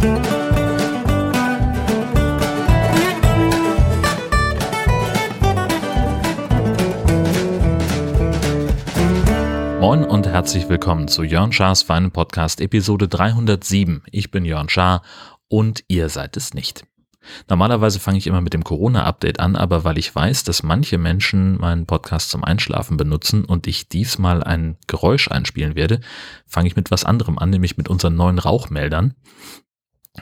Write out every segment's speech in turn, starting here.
Moin und herzlich willkommen zu Jörn Schars Feinen Podcast Episode 307. Ich bin Jörn Schaar und ihr seid es nicht. Normalerweise fange ich immer mit dem Corona-Update an, aber weil ich weiß, dass manche Menschen meinen Podcast zum Einschlafen benutzen und ich diesmal ein Geräusch einspielen werde, fange ich mit was anderem an, nämlich mit unseren neuen Rauchmeldern.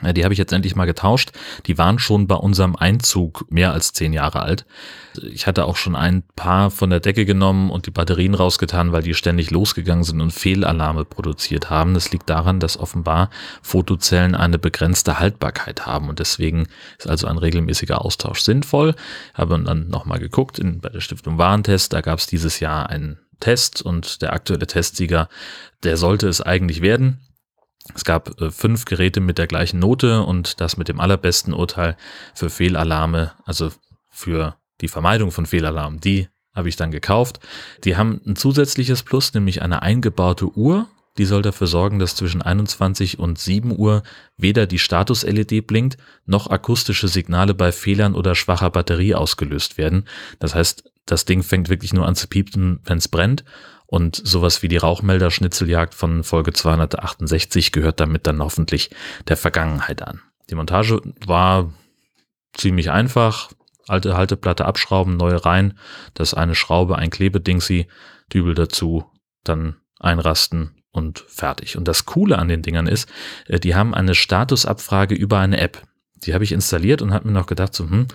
Die habe ich jetzt endlich mal getauscht. Die waren schon bei unserem Einzug mehr als zehn Jahre alt. Ich hatte auch schon ein paar von der Decke genommen und die Batterien rausgetan, weil die ständig losgegangen sind und Fehlalarme produziert haben. Das liegt daran, dass offenbar Fotozellen eine begrenzte Haltbarkeit haben und deswegen ist also ein regelmäßiger Austausch sinnvoll. Habe dann nochmal geguckt in, bei der Stiftung Warentest. Da gab es dieses Jahr einen Test und der aktuelle Testsieger, der sollte es eigentlich werden. Es gab äh, fünf Geräte mit der gleichen Note und das mit dem allerbesten Urteil für Fehlalarme, also für die Vermeidung von Fehlalarmen. Die habe ich dann gekauft. Die haben ein zusätzliches Plus, nämlich eine eingebaute Uhr. Die soll dafür sorgen, dass zwischen 21 und 7 Uhr weder die Status-LED blinkt, noch akustische Signale bei Fehlern oder schwacher Batterie ausgelöst werden. Das heißt, das Ding fängt wirklich nur an zu piepen, wenn es brennt und sowas wie die Rauchmelder-Schnitzeljagd von Folge 268 gehört damit dann hoffentlich der Vergangenheit an. Die Montage war ziemlich einfach. Alte Halteplatte abschrauben, neue rein. Das eine Schraube, ein Klebedingsi, Dübel dazu, dann einrasten und fertig. Und das Coole an den Dingern ist, äh, die haben eine Statusabfrage über eine App. Die habe ich installiert und habe mir noch gedacht, so, hm,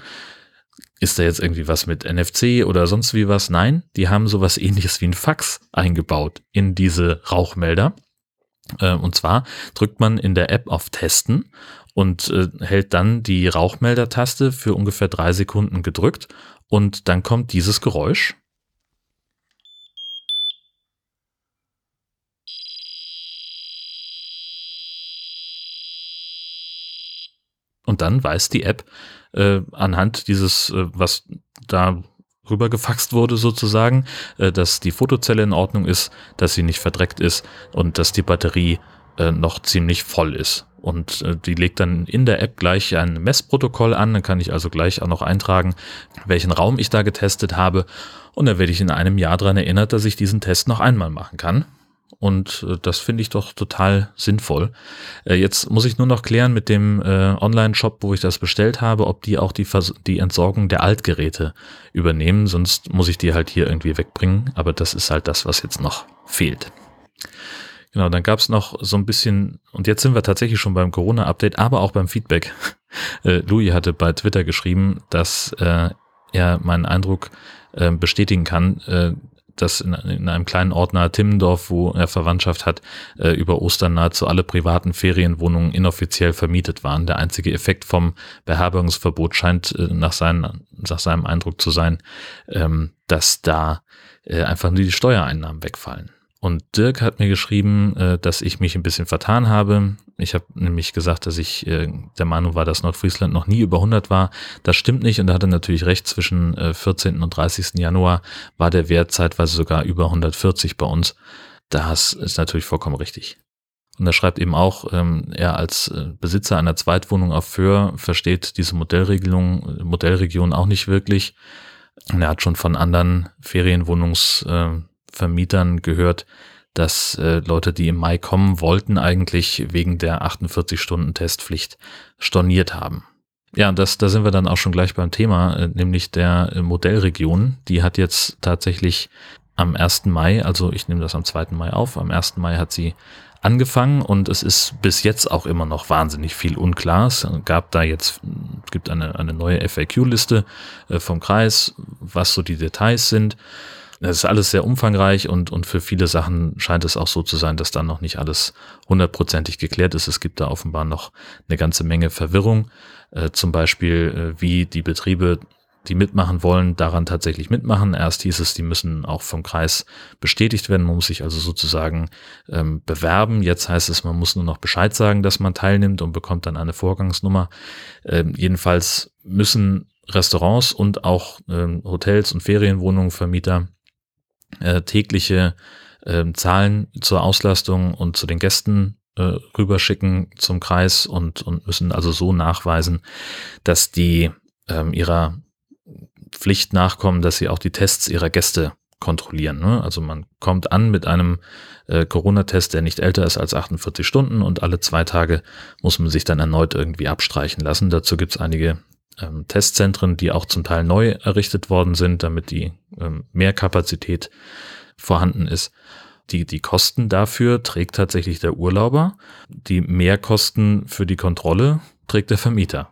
ist da jetzt irgendwie was mit NFC oder sonst wie was? Nein, die haben sowas ähnliches wie ein Fax eingebaut in diese Rauchmelder. Äh, und zwar drückt man in der App auf Testen und äh, hält dann die Rauchmelder-Taste für ungefähr drei Sekunden gedrückt und dann kommt dieses Geräusch. Und dann weiß die App, äh, anhand dieses, äh, was da rübergefaxt wurde sozusagen, äh, dass die Fotozelle in Ordnung ist, dass sie nicht verdreckt ist und dass die Batterie äh, noch ziemlich voll ist. Und äh, die legt dann in der App gleich ein Messprotokoll an. Dann kann ich also gleich auch noch eintragen, welchen Raum ich da getestet habe. Und dann werde ich in einem Jahr daran erinnert, dass ich diesen Test noch einmal machen kann. Und äh, das finde ich doch total sinnvoll. Äh, jetzt muss ich nur noch klären mit dem äh, Online-Shop, wo ich das bestellt habe, ob die auch die, Vers die Entsorgung der Altgeräte übernehmen. Sonst muss ich die halt hier irgendwie wegbringen. Aber das ist halt das, was jetzt noch fehlt. Genau, dann gab es noch so ein bisschen, und jetzt sind wir tatsächlich schon beim Corona-Update, aber auch beim Feedback. Louis hatte bei Twitter geschrieben, dass er meinen Eindruck bestätigen kann, dass in, in einem kleinen Ort nahe Timmendorf, wo er Verwandtschaft hat, äh, über Ostern nahezu alle privaten Ferienwohnungen inoffiziell vermietet waren. Der einzige Effekt vom Beherbergungsverbot scheint äh, nach, seinen, nach seinem Eindruck zu sein, ähm, dass da äh, einfach nur die Steuereinnahmen wegfallen. Und Dirk hat mir geschrieben, äh, dass ich mich ein bisschen vertan habe. Ich habe nämlich gesagt, dass ich äh, der Meinung war, dass Nordfriesland noch nie über 100 war. Das stimmt nicht und da hat er natürlich recht. Zwischen 14. Äh, und 30. Januar war der Wert zeitweise sogar über 140 bei uns. Das ist natürlich vollkommen richtig. Und er schreibt eben auch, ähm, er als Besitzer einer Zweitwohnung auf Föhr versteht diese Modellregelung, Modellregion auch nicht wirklich. Und er hat schon von anderen Ferienwohnungs Vermietern gehört, dass äh, Leute, die im Mai kommen wollten, eigentlich wegen der 48-Stunden-Testpflicht storniert haben. Ja, das, da sind wir dann auch schon gleich beim Thema, äh, nämlich der äh, Modellregion. Die hat jetzt tatsächlich am 1. Mai, also ich nehme das am 2. Mai auf, am 1. Mai hat sie angefangen und es ist bis jetzt auch immer noch wahnsinnig viel unklar. Es gab da jetzt, gibt eine, eine neue FAQ-Liste äh, vom Kreis, was so die Details sind. Das ist alles sehr umfangreich und, und für viele Sachen scheint es auch so zu sein, dass dann noch nicht alles hundertprozentig geklärt ist. Es gibt da offenbar noch eine ganze Menge Verwirrung. Äh, zum Beispiel, äh, wie die Betriebe, die mitmachen wollen, daran tatsächlich mitmachen. Erst hieß es, die müssen auch vom Kreis bestätigt werden. Man muss sich also sozusagen ähm, bewerben. Jetzt heißt es, man muss nur noch Bescheid sagen, dass man teilnimmt und bekommt dann eine Vorgangsnummer. Ähm, jedenfalls müssen Restaurants und auch ähm, Hotels und Ferienwohnungen, Vermieter äh, tägliche äh, Zahlen zur Auslastung und zu den Gästen äh, rüberschicken zum Kreis und, und müssen also so nachweisen, dass die ähm, ihrer Pflicht nachkommen, dass sie auch die Tests ihrer Gäste kontrollieren. Ne? Also man kommt an mit einem äh, Corona-Test, der nicht älter ist als 48 Stunden und alle zwei Tage muss man sich dann erneut irgendwie abstreichen lassen. Dazu gibt es einige ähm, Testzentren, die auch zum Teil neu errichtet worden sind, damit die ähm, mehr Kapazität vorhanden ist. Die, die Kosten dafür trägt tatsächlich der Urlauber. Die Mehrkosten für die Kontrolle trägt der Vermieter.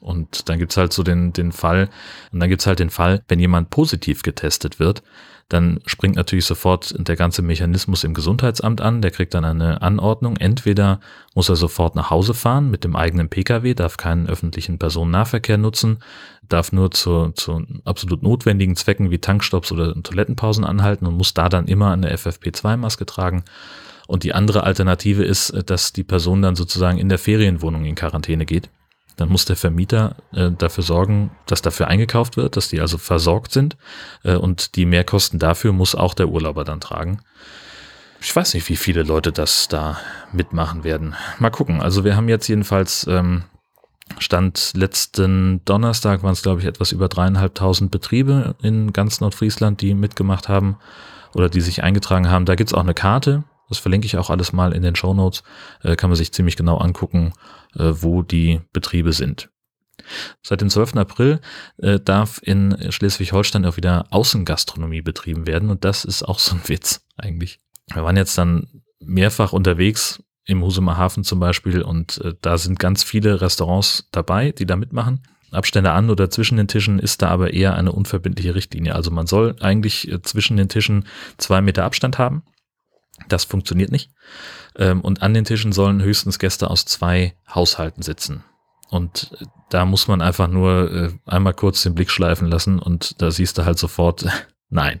Und dann gibt's halt so den, den Fall, und dann gibt's halt den Fall, wenn jemand positiv getestet wird, dann springt natürlich sofort der ganze Mechanismus im Gesundheitsamt an, der kriegt dann eine Anordnung. Entweder muss er sofort nach Hause fahren mit dem eigenen Pkw, darf keinen öffentlichen Personennahverkehr nutzen, darf nur zu, zu absolut notwendigen Zwecken wie Tankstops oder Toilettenpausen anhalten und muss da dann immer eine FFP2-Maske tragen. Und die andere Alternative ist, dass die Person dann sozusagen in der Ferienwohnung in Quarantäne geht dann muss der Vermieter äh, dafür sorgen, dass dafür eingekauft wird, dass die also versorgt sind. Äh, und die Mehrkosten dafür muss auch der Urlauber dann tragen. Ich weiß nicht, wie viele Leute das da mitmachen werden. Mal gucken. Also wir haben jetzt jedenfalls ähm, Stand letzten Donnerstag waren es, glaube ich, etwas über dreieinhalbtausend Betriebe in ganz Nordfriesland, die mitgemacht haben oder die sich eingetragen haben. Da gibt's auch eine Karte. Das verlinke ich auch alles mal in den Show Notes. Äh, kann man sich ziemlich genau angucken, äh, wo die Betriebe sind. Seit dem 12. April äh, darf in Schleswig-Holstein auch wieder Außengastronomie betrieben werden und das ist auch so ein Witz eigentlich. Wir waren jetzt dann mehrfach unterwegs im Husumer Hafen zum Beispiel und äh, da sind ganz viele Restaurants dabei, die da mitmachen. Abstände an oder zwischen den Tischen ist da aber eher eine unverbindliche Richtlinie. Also man soll eigentlich äh, zwischen den Tischen zwei Meter Abstand haben. Das funktioniert nicht. Ähm, und an den Tischen sollen höchstens Gäste aus zwei Haushalten sitzen. Und äh, da muss man einfach nur äh, einmal kurz den Blick schleifen lassen und da siehst du halt sofort, nein.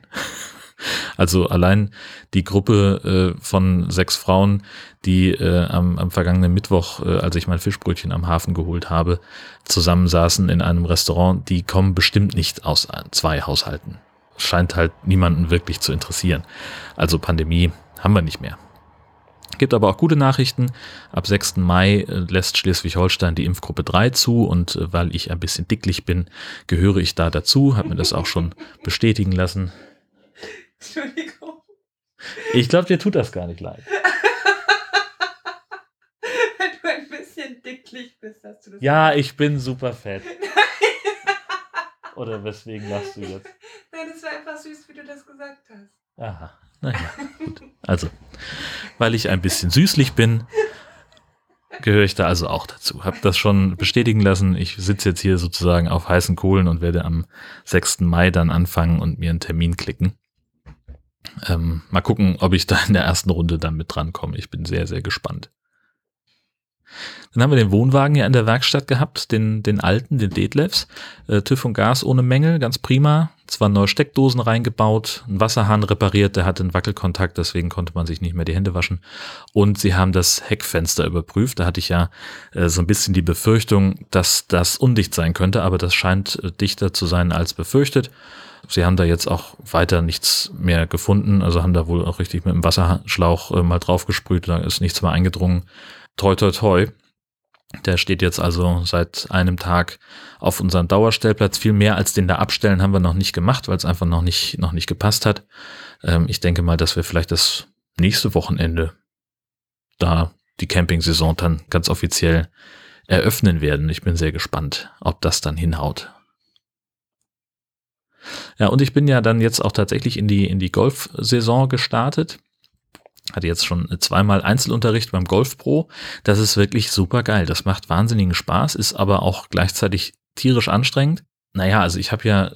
Also allein die Gruppe äh, von sechs Frauen, die äh, am, am vergangenen Mittwoch, äh, als ich mein Fischbrötchen am Hafen geholt habe, zusammensaßen in einem Restaurant, die kommen bestimmt nicht aus zwei Haushalten. Scheint halt niemanden wirklich zu interessieren. Also Pandemie haben wir nicht mehr. Gibt aber auch gute Nachrichten. Ab 6. Mai äh, lässt Schleswig-Holstein die Impfgruppe 3 zu und äh, weil ich ein bisschen dicklich bin, gehöre ich da dazu, habe mir das auch schon bestätigen lassen. Entschuldigung. Ich glaube, dir tut das gar nicht leid. Wenn du ein bisschen dicklich bist, hast du das. Ja, ich bin super fett. Oder weswegen lachst du jetzt? Nein, das war einfach süß, wie du das gesagt hast. Aha. Naja, gut. Also, weil ich ein bisschen süßlich bin, gehöre ich da also auch dazu. Hab das schon bestätigen lassen. Ich sitze jetzt hier sozusagen auf heißen Kohlen und werde am 6. Mai dann anfangen und mir einen Termin klicken. Ähm, mal gucken, ob ich da in der ersten Runde dann mit drankomme. Ich bin sehr, sehr gespannt. Dann haben wir den Wohnwagen ja in der Werkstatt gehabt, den, den alten, den Detlefs. Äh, TÜV und Gas ohne Mängel, ganz prima. Zwar neue Steckdosen reingebaut, ein Wasserhahn repariert, der hatte einen Wackelkontakt, deswegen konnte man sich nicht mehr die Hände waschen. Und sie haben das Heckfenster überprüft. Da hatte ich ja äh, so ein bisschen die Befürchtung, dass das undicht sein könnte, aber das scheint äh, dichter zu sein als befürchtet. Sie haben da jetzt auch weiter nichts mehr gefunden, also haben da wohl auch richtig mit dem Wasserschlauch äh, mal draufgesprüht, da ist nichts mehr eingedrungen toi toi toi. Der steht jetzt also seit einem Tag auf unserem Dauerstellplatz. Viel mehr als den da abstellen haben wir noch nicht gemacht, weil es einfach noch nicht, noch nicht gepasst hat. Ähm, ich denke mal, dass wir vielleicht das nächste Wochenende da die Camping-Saison dann ganz offiziell eröffnen werden. Ich bin sehr gespannt, ob das dann hinhaut. Ja, und ich bin ja dann jetzt auch tatsächlich in die, in die Golf-Saison gestartet hatte jetzt schon zweimal Einzelunterricht beim Golf Pro. Das ist wirklich super geil. Das macht wahnsinnigen Spaß, ist aber auch gleichzeitig tierisch anstrengend. Naja, also ich habe ja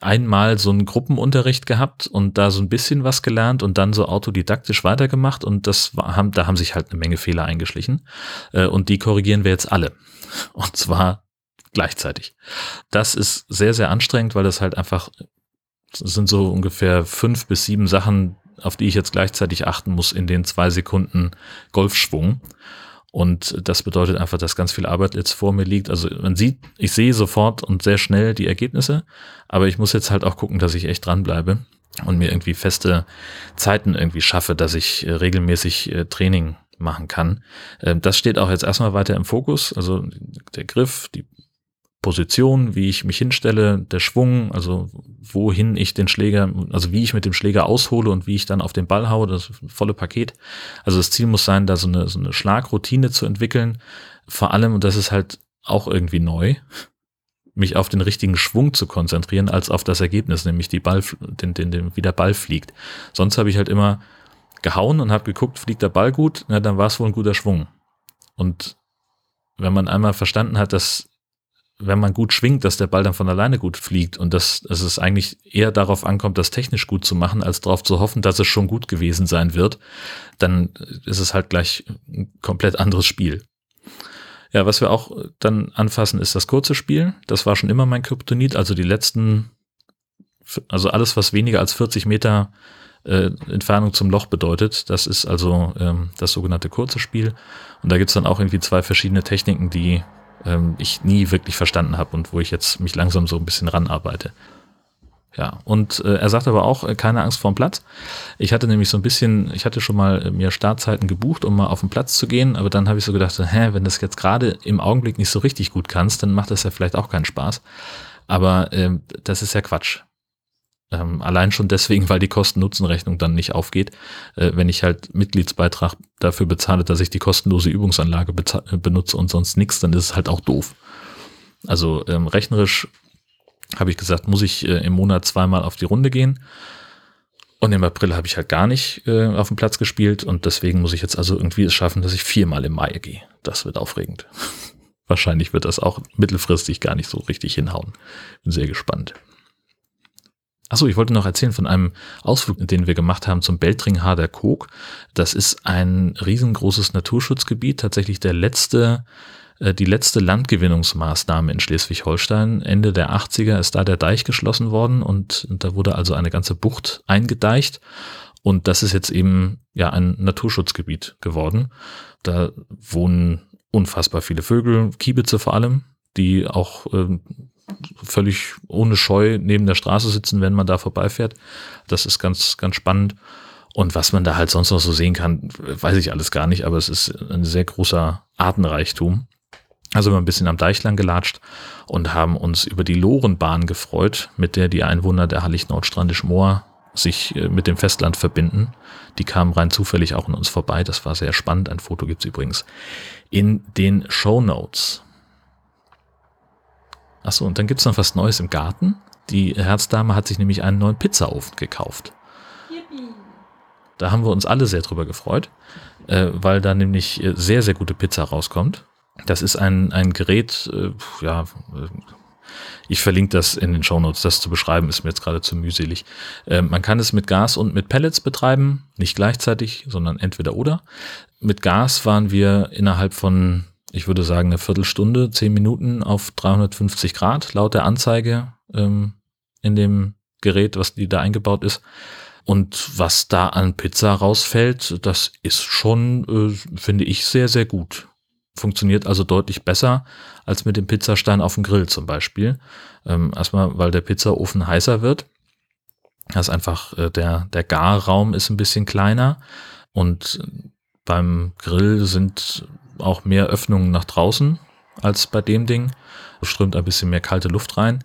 einmal so einen Gruppenunterricht gehabt und da so ein bisschen was gelernt und dann so autodidaktisch weitergemacht und das haben, da haben sich halt eine Menge Fehler eingeschlichen äh, und die korrigieren wir jetzt alle. Und zwar gleichzeitig. Das ist sehr, sehr anstrengend, weil das halt einfach sind so ungefähr fünf bis sieben Sachen, auf die ich jetzt gleichzeitig achten muss in den zwei Sekunden Golfschwung. Und das bedeutet einfach, dass ganz viel Arbeit jetzt vor mir liegt. Also man sieht, ich sehe sofort und sehr schnell die Ergebnisse, aber ich muss jetzt halt auch gucken, dass ich echt dranbleibe und mir irgendwie feste Zeiten irgendwie schaffe, dass ich äh, regelmäßig äh, Training machen kann. Ähm, das steht auch jetzt erstmal weiter im Fokus. Also der Griff, die Position, wie ich mich hinstelle, der Schwung, also wohin ich den Schläger, also wie ich mit dem Schläger aushole und wie ich dann auf den Ball haue, das volle Paket. Also das Ziel muss sein, da so eine, so eine Schlagroutine zu entwickeln. Vor allem, und das ist halt auch irgendwie neu, mich auf den richtigen Schwung zu konzentrieren, als auf das Ergebnis, nämlich die Ball, den, den, den, wie der Ball fliegt. Sonst habe ich halt immer gehauen und habe geguckt, fliegt der Ball gut, na, dann war es wohl ein guter Schwung. Und wenn man einmal verstanden hat, dass wenn man gut schwingt, dass der Ball dann von alleine gut fliegt und dass, dass es eigentlich eher darauf ankommt, das technisch gut zu machen, als darauf zu hoffen, dass es schon gut gewesen sein wird, dann ist es halt gleich ein komplett anderes Spiel. Ja, was wir auch dann anfassen, ist das kurze Spiel. Das war schon immer mein Kryptonit, also die letzten, also alles, was weniger als 40 Meter äh, Entfernung zum Loch bedeutet. Das ist also ähm, das sogenannte kurze Spiel. Und da gibt's dann auch irgendwie zwei verschiedene Techniken, die ähm, ich nie wirklich verstanden habe und wo ich jetzt mich langsam so ein bisschen ranarbeite. Ja, und äh, er sagt aber auch, äh, keine Angst vorm Platz. Ich hatte nämlich so ein bisschen, ich hatte schon mal äh, mir Startzeiten gebucht, um mal auf den Platz zu gehen, aber dann habe ich so gedacht, hä, wenn das jetzt gerade im Augenblick nicht so richtig gut kannst, dann macht das ja vielleicht auch keinen Spaß. Aber äh, das ist ja Quatsch. Ähm, allein schon deswegen, weil die Kosten-Nutzen-Rechnung dann nicht aufgeht. Äh, wenn ich halt Mitgliedsbeitrag dafür bezahle, dass ich die kostenlose Übungsanlage äh, benutze und sonst nichts, dann ist es halt auch doof. Also ähm, rechnerisch habe ich gesagt, muss ich äh, im Monat zweimal auf die Runde gehen. Und im April habe ich halt gar nicht äh, auf dem Platz gespielt und deswegen muss ich jetzt also irgendwie es schaffen, dass ich viermal im Mai gehe. Das wird aufregend. Wahrscheinlich wird das auch mittelfristig gar nicht so richtig hinhauen. Bin sehr gespannt. Achso, ich wollte noch erzählen von einem Ausflug, den wir gemacht haben zum Beltringharder Kog. Das ist ein riesengroßes Naturschutzgebiet, tatsächlich der letzte, äh, die letzte Landgewinnungsmaßnahme in Schleswig-Holstein. Ende der 80er ist da der Deich geschlossen worden und, und da wurde also eine ganze Bucht eingedeicht. Und das ist jetzt eben ja ein Naturschutzgebiet geworden. Da wohnen unfassbar viele Vögel, Kiebitze vor allem, die auch äh, völlig ohne Scheu neben der Straße sitzen, wenn man da vorbeifährt. Das ist ganz, ganz spannend. Und was man da halt sonst noch so sehen kann, weiß ich alles gar nicht, aber es ist ein sehr großer Artenreichtum. Also wir haben ein bisschen am Deich lang gelatscht und haben uns über die Lorenbahn gefreut, mit der die Einwohner der Hallig-Nordstrandisch-Moor sich äh, mit dem Festland verbinden. Die kamen rein zufällig auch an uns vorbei. Das war sehr spannend. Ein Foto gibt's übrigens in den Show Notes. Achso, und dann gibt's noch was Neues im Garten. Die Herzdame hat sich nämlich einen neuen Pizzaofen gekauft. Yippie. Da haben wir uns alle sehr drüber gefreut, äh, weil da nämlich äh, sehr, sehr gute Pizza rauskommt. Das ist ein, ein Gerät, äh, ja, äh, ich verlinke das in den Shownotes. Das zu beschreiben ist mir jetzt gerade zu mühselig. Äh, man kann es mit Gas und mit Pellets betreiben, nicht gleichzeitig, sondern entweder oder. Mit Gas waren wir innerhalb von ich würde sagen, eine Viertelstunde, zehn Minuten auf 350 Grad laut der Anzeige ähm, in dem Gerät, was die da eingebaut ist. Und was da an Pizza rausfällt, das ist schon, äh, finde ich, sehr, sehr gut. Funktioniert also deutlich besser als mit dem Pizzastein auf dem Grill zum Beispiel. Ähm, erstmal, weil der Pizzaofen heißer wird. Das ist einfach, äh, der, der Garraum ist ein bisschen kleiner und beim Grill sind auch mehr Öffnungen nach draußen als bei dem Ding. Es strömt ein bisschen mehr kalte Luft rein.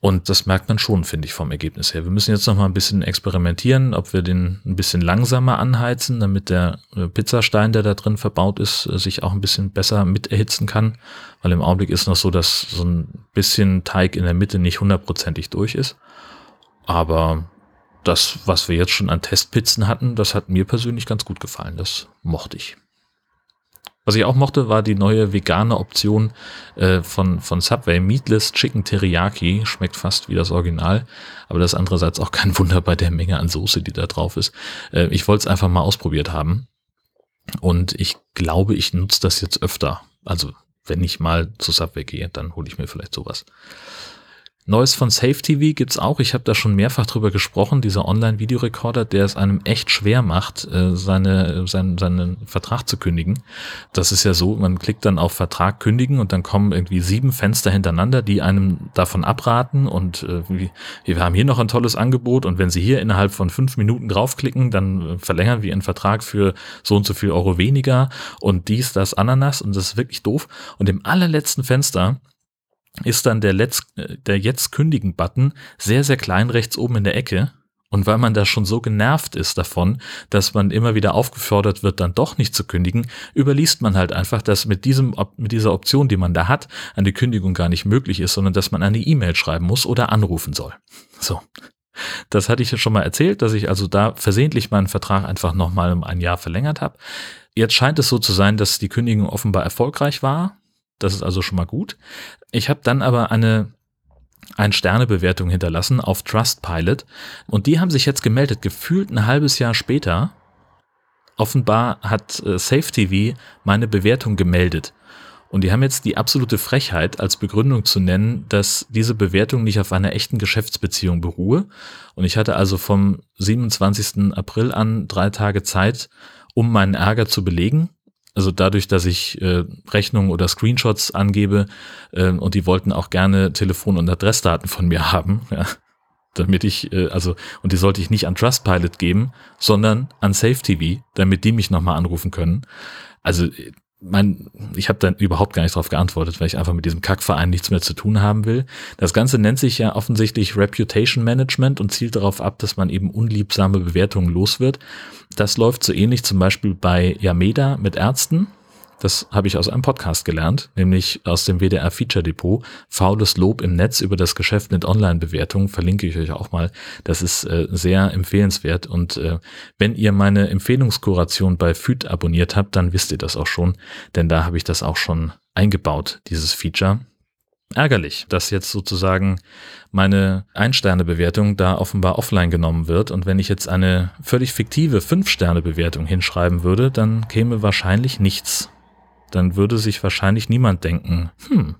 Und das merkt man schon, finde ich, vom Ergebnis her. Wir müssen jetzt noch mal ein bisschen experimentieren, ob wir den ein bisschen langsamer anheizen, damit der äh, Pizzastein, der da drin verbaut ist, äh, sich auch ein bisschen besser mit erhitzen kann. Weil im Augenblick ist noch so, dass so ein bisschen Teig in der Mitte nicht hundertprozentig durch ist. Aber das, was wir jetzt schon an Testpizzen hatten, das hat mir persönlich ganz gut gefallen. Das mochte ich. Was ich auch mochte, war die neue vegane Option äh, von, von Subway. Meatless Chicken Teriyaki. Schmeckt fast wie das Original. Aber das ist andererseits auch kein Wunder bei der Menge an Soße, die da drauf ist. Äh, ich wollte es einfach mal ausprobiert haben. Und ich glaube, ich nutze das jetzt öfter. Also wenn ich mal zu Subway gehe, dann hole ich mir vielleicht sowas. Neues von Safe TV gibt's auch. Ich habe da schon mehrfach drüber gesprochen. Dieser Online-Videorekorder, der es einem echt schwer macht, äh, seine, seinen, seinen Vertrag zu kündigen. Das ist ja so, man klickt dann auf Vertrag kündigen und dann kommen irgendwie sieben Fenster hintereinander, die einem davon abraten und äh, wir haben hier noch ein tolles Angebot und wenn Sie hier innerhalb von fünf Minuten draufklicken, dann verlängern wir Ihren Vertrag für so und so viel Euro weniger und dies, das, Ananas und das ist wirklich doof. Und im allerletzten Fenster ist dann der, Letz, der Jetzt kündigen-Button sehr, sehr klein rechts oben in der Ecke. Und weil man da schon so genervt ist davon, dass man immer wieder aufgefordert wird, dann doch nicht zu kündigen, überliest man halt einfach, dass mit diesem, mit dieser Option, die man da hat, eine Kündigung gar nicht möglich ist, sondern dass man eine E-Mail schreiben muss oder anrufen soll. So. Das hatte ich ja schon mal erzählt, dass ich also da versehentlich meinen Vertrag einfach nochmal um ein Jahr verlängert habe. Jetzt scheint es so zu sein, dass die Kündigung offenbar erfolgreich war. Das ist also schon mal gut. Ich habe dann aber eine ein Sternebewertung hinterlassen auf Trustpilot und die haben sich jetzt gemeldet, gefühlt ein halbes Jahr später. Offenbar hat äh, SafeTV meine Bewertung gemeldet. Und die haben jetzt die absolute Frechheit als Begründung zu nennen, dass diese Bewertung nicht auf einer echten Geschäftsbeziehung beruhe. Und ich hatte also vom 27. April an drei Tage Zeit, um meinen Ärger zu belegen also dadurch, dass ich äh, Rechnungen oder Screenshots angebe äh, und die wollten auch gerne Telefon- und Adressdaten von mir haben, ja, damit ich, äh, also, und die sollte ich nicht an Trustpilot geben, sondern an SafeTV, damit die mich nochmal anrufen können. Also mein, ich habe dann überhaupt gar nicht darauf geantwortet, weil ich einfach mit diesem Kackverein nichts mehr zu tun haben will. Das Ganze nennt sich ja offensichtlich Reputation Management und zielt darauf ab, dass man eben unliebsame Bewertungen los wird. Das läuft so ähnlich zum Beispiel bei Yameda mit Ärzten. Das habe ich aus einem Podcast gelernt, nämlich aus dem WDR Feature Depot. Faules Lob im Netz über das Geschäft mit Online-Bewertungen verlinke ich euch auch mal. Das ist äh, sehr empfehlenswert. Und äh, wenn ihr meine Empfehlungskuration bei FÜD abonniert habt, dann wisst ihr das auch schon, denn da habe ich das auch schon eingebaut, dieses Feature ärgerlich, dass jetzt sozusagen meine Ein-Sterne-Bewertung da offenbar offline genommen wird. Und wenn ich jetzt eine völlig fiktive Fünf-Sterne-Bewertung hinschreiben würde, dann käme wahrscheinlich nichts dann würde sich wahrscheinlich niemand denken, hm,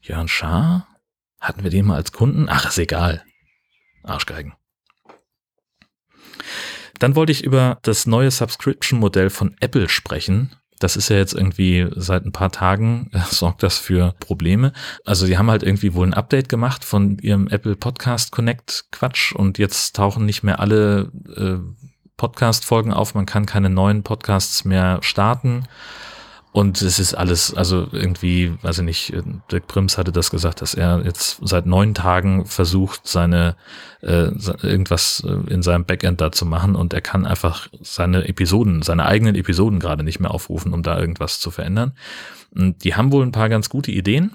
Jörn Schaar? Hatten wir den mal als Kunden? Ach, ist egal. Arschgeigen. Dann wollte ich über das neue Subscription-Modell von Apple sprechen. Das ist ja jetzt irgendwie seit ein paar Tagen, äh, sorgt das für Probleme. Also sie haben halt irgendwie wohl ein Update gemacht von ihrem Apple Podcast Connect Quatsch und jetzt tauchen nicht mehr alle äh, Podcast-Folgen auf. Man kann keine neuen Podcasts mehr starten. Und es ist alles, also irgendwie, weiß ich nicht, Dirk Prims hatte das gesagt, dass er jetzt seit neun Tagen versucht, seine äh, irgendwas äh, in seinem Backend da zu machen und er kann einfach seine Episoden, seine eigenen Episoden gerade nicht mehr aufrufen, um da irgendwas zu verändern. Und die haben wohl ein paar ganz gute Ideen,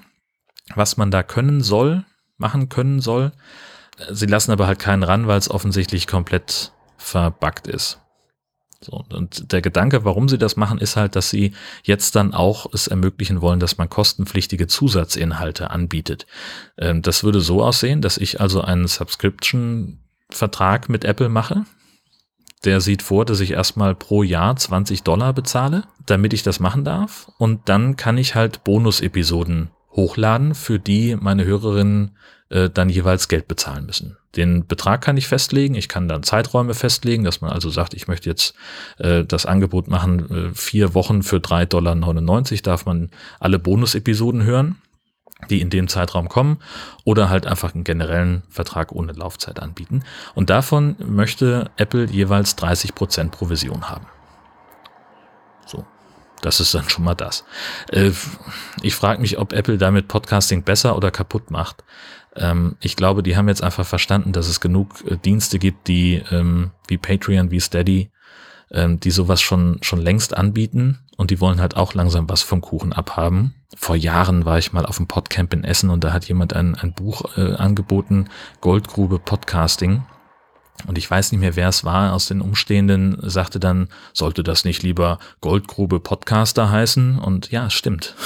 was man da können soll, machen können soll. Sie lassen aber halt keinen ran, weil es offensichtlich komplett verbuggt ist. So, und der Gedanke, warum sie das machen, ist halt, dass sie jetzt dann auch es ermöglichen wollen, dass man kostenpflichtige Zusatzinhalte anbietet. Ähm, das würde so aussehen, dass ich also einen Subscription-Vertrag mit Apple mache. Der sieht vor, dass ich erstmal pro Jahr 20 Dollar bezahle, damit ich das machen darf. Und dann kann ich halt Bonus-Episoden hochladen, für die meine Hörerinnen äh, dann jeweils Geld bezahlen müssen. Den Betrag kann ich festlegen, ich kann dann Zeiträume festlegen, dass man also sagt, ich möchte jetzt äh, das Angebot machen, äh, vier Wochen für 3,99 Dollar darf man alle Bonus-Episoden hören, die in dem Zeitraum kommen, oder halt einfach einen generellen Vertrag ohne Laufzeit anbieten. Und davon möchte Apple jeweils 30 Prozent Provision haben. So, das ist dann schon mal das. Äh, ich frage mich, ob Apple damit Podcasting besser oder kaputt macht. Ähm, ich glaube, die haben jetzt einfach verstanden, dass es genug äh, Dienste gibt, die ähm, wie Patreon, wie Steady, ähm, die sowas schon, schon längst anbieten und die wollen halt auch langsam was vom Kuchen abhaben. Vor Jahren war ich mal auf dem Podcamp in Essen und da hat jemand ein, ein Buch äh, angeboten, Goldgrube Podcasting. Und ich weiß nicht mehr, wer es war aus den Umstehenden, sagte dann, sollte das nicht lieber Goldgrube Podcaster heißen? Und ja, stimmt.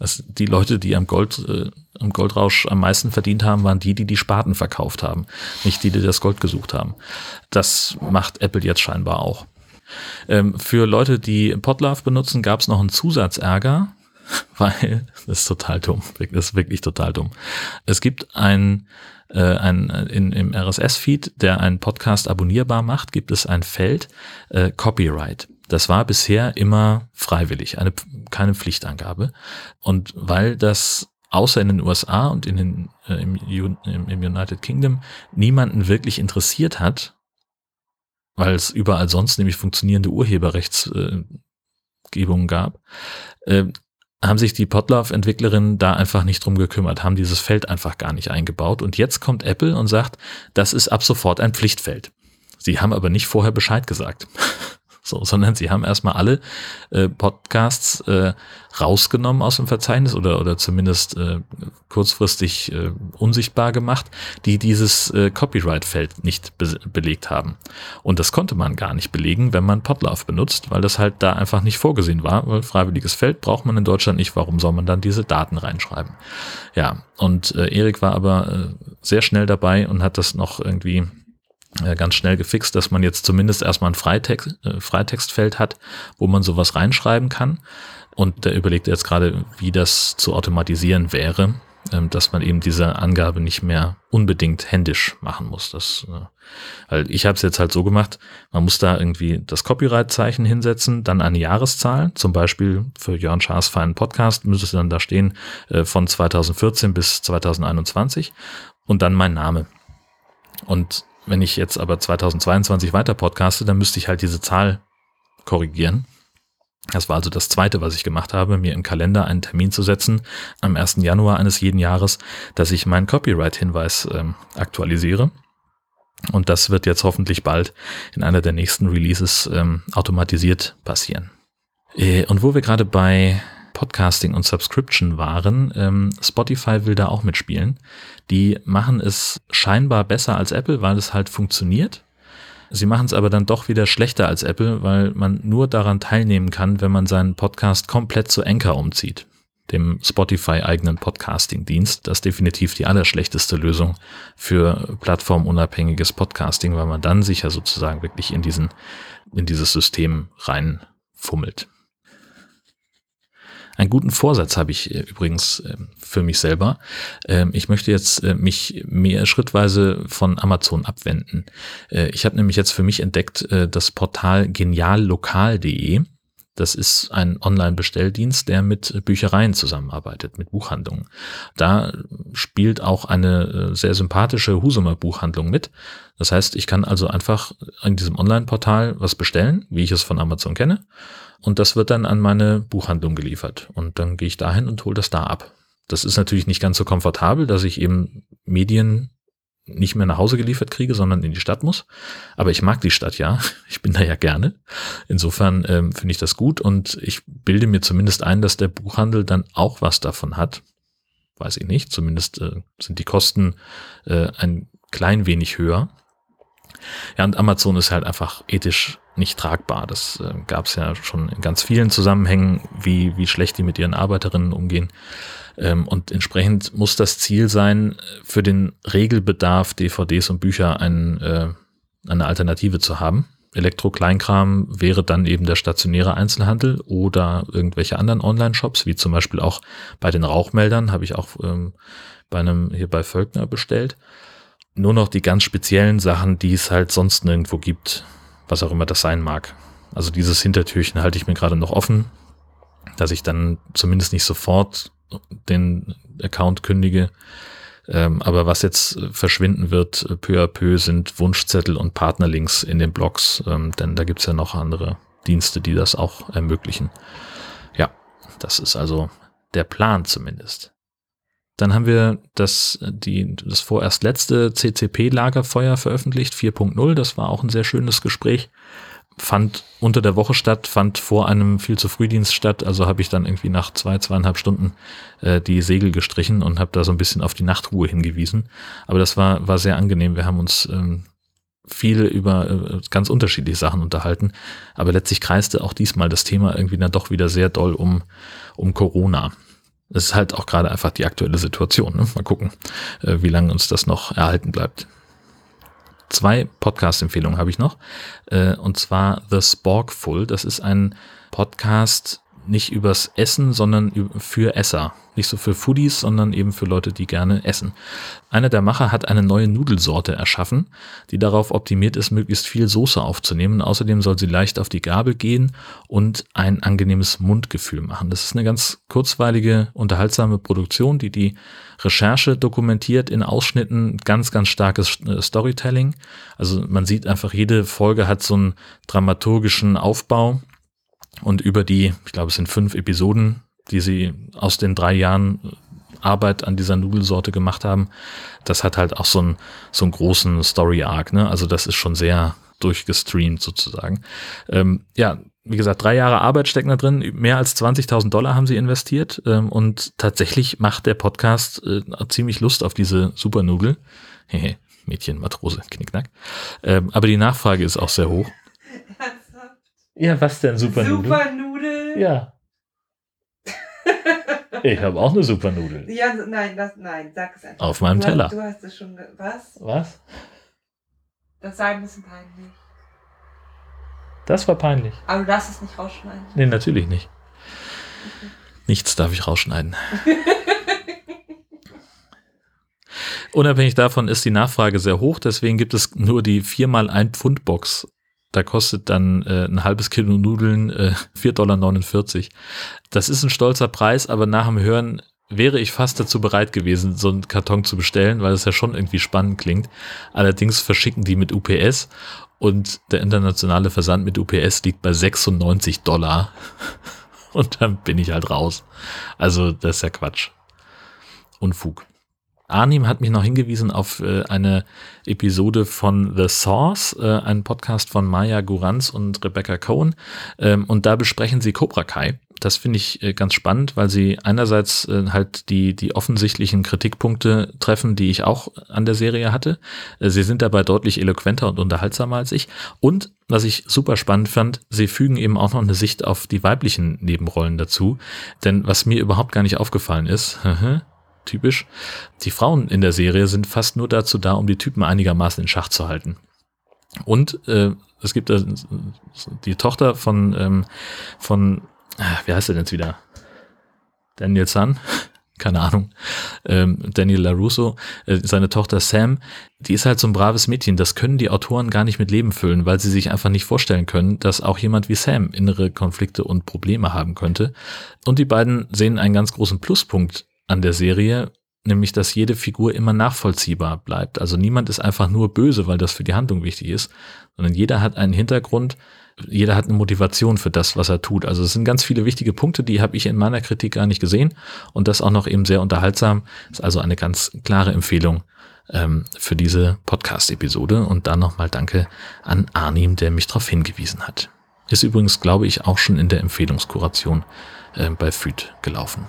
Das, die Leute, die am Gold, äh, am Goldrausch am meisten verdient haben, waren die, die die Spaten verkauft haben, nicht die, die das Gold gesucht haben. Das macht Apple jetzt scheinbar auch. Ähm, für Leute, die Podlove benutzen, gab es noch einen Zusatzärger. weil das ist total dumm. Das ist wirklich total dumm. Es gibt ein, äh, ein in, im RSS-Feed, der einen Podcast abonnierbar macht, gibt es ein Feld äh, Copyright. Das war bisher immer freiwillig, eine, keine Pflichtangabe. Und weil das außer in den USA und in den, äh, im, im, United Kingdom niemanden wirklich interessiert hat, weil es überall sonst nämlich funktionierende Urheberrechtsgebungen gab, äh, haben sich die Podlove-Entwicklerinnen da einfach nicht drum gekümmert, haben dieses Feld einfach gar nicht eingebaut. Und jetzt kommt Apple und sagt, das ist ab sofort ein Pflichtfeld. Sie haben aber nicht vorher Bescheid gesagt. So, sondern sie haben erstmal alle äh, Podcasts äh, rausgenommen aus dem Verzeichnis oder, oder zumindest äh, kurzfristig äh, unsichtbar gemacht, die dieses äh, Copyright-Feld nicht be belegt haben. Und das konnte man gar nicht belegen, wenn man Podlove benutzt, weil das halt da einfach nicht vorgesehen war, weil freiwilliges Feld braucht man in Deutschland nicht. Warum soll man dann diese Daten reinschreiben? Ja, und äh, Erik war aber äh, sehr schnell dabei und hat das noch irgendwie ganz schnell gefixt, dass man jetzt zumindest erstmal ein Freitext, äh, Freitextfeld hat, wo man sowas reinschreiben kann. Und der überlegt jetzt gerade, wie das zu automatisieren wäre, ähm, dass man eben diese Angabe nicht mehr unbedingt händisch machen muss. Das, äh, weil ich habe es jetzt halt so gemacht, man muss da irgendwie das Copyright-Zeichen hinsetzen, dann eine Jahreszahl, zum Beispiel für Jörn Schaas feinen Podcast müsste es dann da stehen äh, von 2014 bis 2021 und dann mein Name. Und wenn ich jetzt aber 2022 weiter podcaste, dann müsste ich halt diese Zahl korrigieren. Das war also das zweite, was ich gemacht habe, mir im Kalender einen Termin zu setzen, am 1. Januar eines jeden Jahres, dass ich meinen Copyright-Hinweis ähm, aktualisiere. Und das wird jetzt hoffentlich bald in einer der nächsten Releases ähm, automatisiert passieren. Äh, und wo wir gerade bei Podcasting und Subscription waren. Ähm, Spotify will da auch mitspielen. Die machen es scheinbar besser als Apple, weil es halt funktioniert. Sie machen es aber dann doch wieder schlechter als Apple, weil man nur daran teilnehmen kann, wenn man seinen Podcast komplett zu Anchor umzieht, dem Spotify-eigenen Podcasting-Dienst. Das ist definitiv die allerschlechteste Lösung für plattformunabhängiges Podcasting, weil man dann sich ja sozusagen wirklich in diesen, in dieses System reinfummelt. Einen guten Vorsatz habe ich äh, übrigens äh, für mich selber. Ähm, ich möchte jetzt äh, mich mehr schrittweise von Amazon abwenden. ich habe nämlich jetzt für mich entdeckt das Portal geniallokal.de. Das ist ein Online-Bestelldienst, der mit Büchereien zusammenarbeitet, mit Buchhandlungen. Da spielt auch eine sehr sympathische Husumer Buchhandlung mit. Das heißt, ich kann also einfach in diesem Online-Portal was bestellen, wie ich es von Amazon kenne. Und das wird dann an meine Buchhandlung geliefert. Und dann gehe ich dahin und hole das da ab. Das ist natürlich nicht ganz so komfortabel, dass ich eben Medien nicht mehr nach Hause geliefert kriege, sondern in die Stadt muss. Aber ich mag die Stadt ja. Ich bin da ja gerne. Insofern ähm, finde ich das gut und ich bilde mir zumindest ein, dass der Buchhandel dann auch was davon hat. Weiß ich nicht. Zumindest äh, sind die Kosten äh, ein klein wenig höher. Ja, und Amazon ist halt einfach ethisch nicht tragbar. Das äh, gab es ja schon in ganz vielen Zusammenhängen, wie, wie schlecht die mit ihren Arbeiterinnen umgehen. Ähm, und entsprechend muss das Ziel sein, für den Regelbedarf DVDs und Bücher ein, äh, eine Alternative zu haben. Elektro-Kleinkram wäre dann eben der stationäre Einzelhandel oder irgendwelche anderen Online-Shops, wie zum Beispiel auch bei den Rauchmeldern, habe ich auch ähm, bei einem hier bei Völkner bestellt. Nur noch die ganz speziellen Sachen, die es halt sonst nirgendwo gibt, was auch immer das sein mag. Also dieses Hintertürchen halte ich mir gerade noch offen, dass ich dann zumindest nicht sofort den Account kündige. Ähm, aber was jetzt verschwinden wird, peu à peu, sind Wunschzettel und Partnerlinks in den Blogs, ähm, denn da gibt's ja noch andere Dienste, die das auch ermöglichen. Ja, das ist also der Plan zumindest. Dann haben wir das, die, das vorerst letzte CCP-Lagerfeuer veröffentlicht, 4.0. Das war auch ein sehr schönes Gespräch. Fand unter der Woche statt, fand vor einem viel zu Frühdienst statt. Also habe ich dann irgendwie nach zwei, zweieinhalb Stunden äh, die Segel gestrichen und habe da so ein bisschen auf die Nachtruhe hingewiesen. Aber das war, war sehr angenehm. Wir haben uns ähm, viel über äh, ganz unterschiedliche Sachen unterhalten. Aber letztlich kreiste auch diesmal das Thema irgendwie dann doch wieder sehr doll um, um Corona. Es ist halt auch gerade einfach die aktuelle Situation. Ne? Mal gucken, äh, wie lange uns das noch erhalten bleibt. Zwei Podcast-Empfehlungen habe ich noch. Äh, und zwar The Sporkful. Das ist ein Podcast, nicht übers Essen, sondern für Esser. Nicht so für Foodies, sondern eben für Leute, die gerne essen. Einer der Macher hat eine neue Nudelsorte erschaffen, die darauf optimiert ist, möglichst viel Soße aufzunehmen. Außerdem soll sie leicht auf die Gabel gehen und ein angenehmes Mundgefühl machen. Das ist eine ganz kurzweilige, unterhaltsame Produktion, die die Recherche dokumentiert in Ausschnitten, ganz, ganz starkes äh, Storytelling. Also man sieht einfach, jede Folge hat so einen dramaturgischen Aufbau und über die, ich glaube, es sind fünf Episoden, die sie aus den drei Jahren Arbeit an dieser Nudelsorte gemacht haben, das hat halt auch so einen, so einen großen Story-Arc, ne? Also das ist schon sehr durchgestreamt sozusagen. Ähm, ja, wie gesagt, drei Jahre Arbeit stecken da drin, mehr als 20.000 Dollar haben sie investiert ähm, und tatsächlich macht der Podcast äh, ziemlich Lust auf diese Supernudel. Mädchen, Matrose, Knickknack. Ähm, aber die Nachfrage ist auch sehr hoch. Ja, was denn Supernudel? Supernudel? Ja. Ich habe auch eine Supernudel. Ja, nein, das, nein, sag es einfach. Auf meinem du Teller. Hast, du hast es schon. Was? Was? Das sei ein bisschen peinlich. Das war peinlich. Aber du darfst es nicht rausschneiden. Nee, natürlich nicht. Nichts darf ich rausschneiden. Unabhängig davon ist die Nachfrage sehr hoch, deswegen gibt es nur die 4x1 Pfund Box da kostet dann äh, ein halbes Kilo Nudeln äh, 4,49 Dollar. Das ist ein stolzer Preis, aber nach dem Hören wäre ich fast dazu bereit gewesen, so einen Karton zu bestellen, weil es ja schon irgendwie spannend klingt. Allerdings verschicken die mit UPS und der internationale Versand mit UPS liegt bei 96 Dollar. Und dann bin ich halt raus. Also das ist ja Quatsch. Unfug. Arnim hat mich noch hingewiesen auf äh, eine Episode von The Source, äh, ein Podcast von Maya Guranz und Rebecca Cohen. Ähm, und da besprechen sie Cobra Kai. Das finde ich äh, ganz spannend, weil sie einerseits äh, halt die, die offensichtlichen Kritikpunkte treffen, die ich auch an der Serie hatte. Äh, sie sind dabei deutlich eloquenter und unterhaltsamer als ich. Und was ich super spannend fand, sie fügen eben auch noch eine Sicht auf die weiblichen Nebenrollen dazu. Denn was mir überhaupt gar nicht aufgefallen ist, typisch. Die Frauen in der Serie sind fast nur dazu da, um die Typen einigermaßen in Schach zu halten. Und äh, es gibt äh, die Tochter von, ähm, von, äh, wie heißt er denn jetzt wieder? Daniel Sun? Keine Ahnung. Ähm, Daniel LaRusso, äh, seine Tochter Sam, die ist halt so ein braves Mädchen. Das können die Autoren gar nicht mit Leben füllen, weil sie sich einfach nicht vorstellen können, dass auch jemand wie Sam innere Konflikte und Probleme haben könnte. Und die beiden sehen einen ganz großen Pluspunkt an der Serie, nämlich dass jede Figur immer nachvollziehbar bleibt. Also niemand ist einfach nur böse, weil das für die Handlung wichtig ist, sondern jeder hat einen Hintergrund, jeder hat eine Motivation für das, was er tut. Also es sind ganz viele wichtige Punkte, die habe ich in meiner Kritik gar nicht gesehen und das auch noch eben sehr unterhaltsam. Ist also eine ganz klare Empfehlung ähm, für diese Podcast-Episode und dann nochmal Danke an Arnim, der mich darauf hingewiesen hat. Ist übrigens, glaube ich, auch schon in der Empfehlungskuration äh, bei FÜD gelaufen.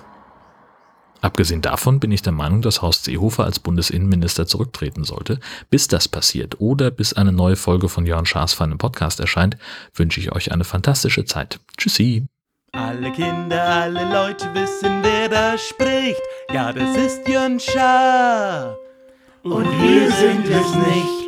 Abgesehen davon bin ich der Meinung, dass Horst Seehofer als Bundesinnenminister zurücktreten sollte. Bis das passiert oder bis eine neue Folge von Jörn Schaas für einen Podcast erscheint, wünsche ich euch eine fantastische Zeit. Tschüssi! Alle Kinder, alle Leute wissen, wer da spricht. Ja, das ist Jörn Schaar. Und wir sind es nicht.